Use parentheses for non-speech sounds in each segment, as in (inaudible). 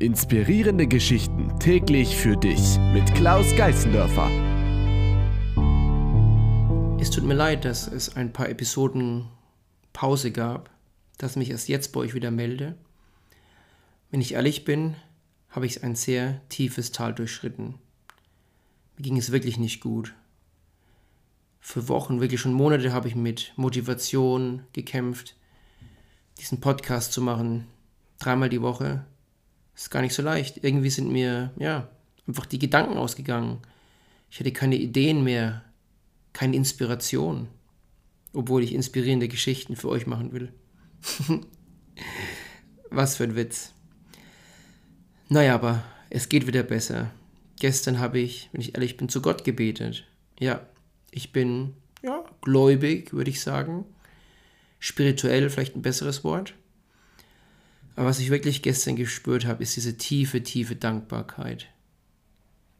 Inspirierende Geschichten täglich für dich mit Klaus Geißendörfer. Es tut mir leid, dass es ein paar Episoden Pause gab, dass ich mich erst jetzt bei euch wieder melde. Wenn ich ehrlich bin, habe ich ein sehr tiefes Tal durchschritten. Mir ging es wirklich nicht gut. Für Wochen, wirklich schon Monate habe ich mit Motivation gekämpft, diesen Podcast zu machen, dreimal die Woche, ist gar nicht so leicht. Irgendwie sind mir, ja, einfach die Gedanken ausgegangen. Ich hatte keine Ideen mehr, keine Inspiration, obwohl ich inspirierende Geschichten für euch machen will. (laughs) Was für ein Witz. Naja, aber es geht wieder besser. Gestern habe ich, wenn ich ehrlich bin, zu Gott gebetet. Ja, ich bin, ja, gläubig, würde ich sagen. Spirituell vielleicht ein besseres Wort. Aber was ich wirklich gestern gespürt habe, ist diese tiefe, tiefe Dankbarkeit.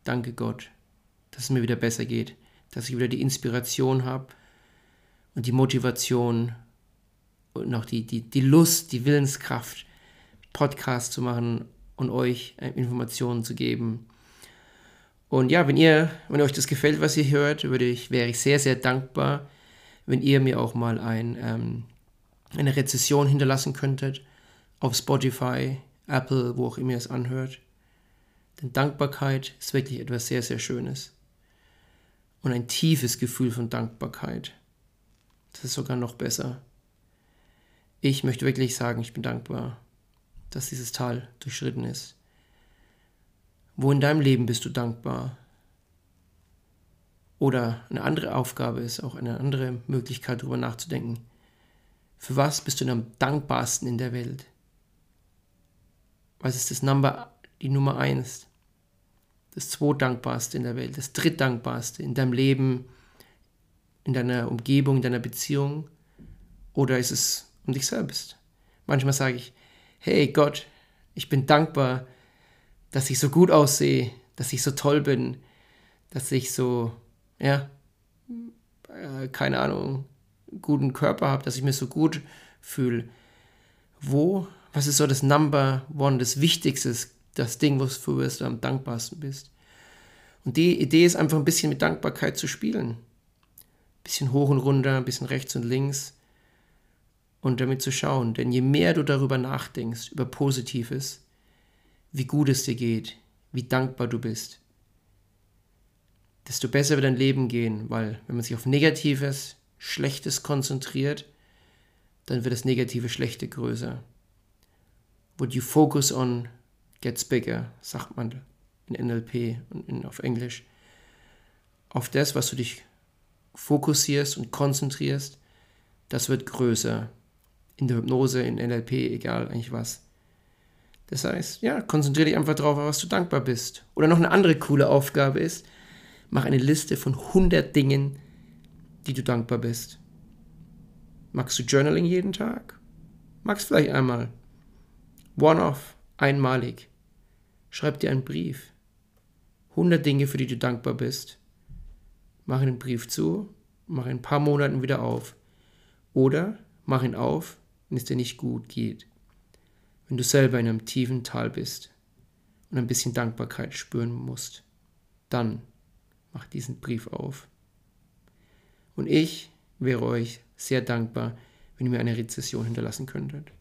Danke Gott, dass es mir wieder besser geht, dass ich wieder die Inspiration habe und die Motivation und auch die, die, die Lust, die Willenskraft, Podcast zu machen und euch äh, Informationen zu geben. Und ja, wenn ihr, wenn euch das gefällt, was ihr hört, würde ich, wäre ich sehr, sehr dankbar, wenn ihr mir auch mal ein, ähm, eine Rezession hinterlassen könntet auf Spotify, Apple, wo auch immer ihr es anhört. Denn Dankbarkeit ist wirklich etwas sehr, sehr Schönes. Und ein tiefes Gefühl von Dankbarkeit. Das ist sogar noch besser. Ich möchte wirklich sagen, ich bin dankbar, dass dieses Tal durchschritten ist. Wo in deinem Leben bist du dankbar? Oder eine andere Aufgabe ist auch eine andere Möglichkeit, darüber nachzudenken. Für was bist du am dankbarsten in der Welt? Was ist das Number, die Nummer eins? Das zweitdankbarste in der Welt, das drittdankbarste in deinem Leben, in deiner Umgebung, in deiner Beziehung? Oder ist es um dich selbst? Manchmal sage ich, hey Gott, ich bin dankbar, dass ich so gut aussehe, dass ich so toll bin, dass ich so, ja, äh, keine Ahnung, guten Körper habe, dass ich mich so gut fühle. Wo was ist so das Number One, das Wichtigste, das Ding, wofür du am dankbarsten bist? Und die Idee ist einfach ein bisschen mit Dankbarkeit zu spielen. Ein bisschen hoch und runter, ein bisschen rechts und links. Und damit zu schauen. Denn je mehr du darüber nachdenkst, über Positives, wie gut es dir geht, wie dankbar du bist, desto besser wird dein Leben gehen. Weil wenn man sich auf Negatives, Schlechtes konzentriert, dann wird das Negative, Schlechte größer. What you focus on gets bigger, sagt man in NLP und in, auf Englisch. Auf das, was du dich fokussierst und konzentrierst, das wird größer. In der Hypnose, in NLP, egal eigentlich was. Das heißt, ja, konzentriere dich einfach darauf, was du dankbar bist. Oder noch eine andere coole Aufgabe ist, mach eine Liste von 100 Dingen, die du dankbar bist. Magst du Journaling jeden Tag? Magst vielleicht einmal. One-off, einmalig. Schreib dir einen Brief. 100 Dinge, für die du dankbar bist. Mach den Brief zu, mach in ein paar Monaten wieder auf. Oder mach ihn auf, wenn es dir nicht gut geht. Wenn du selber in einem tiefen Tal bist und ein bisschen Dankbarkeit spüren musst, dann mach diesen Brief auf. Und ich wäre euch sehr dankbar, wenn ihr mir eine Rezession hinterlassen könntet.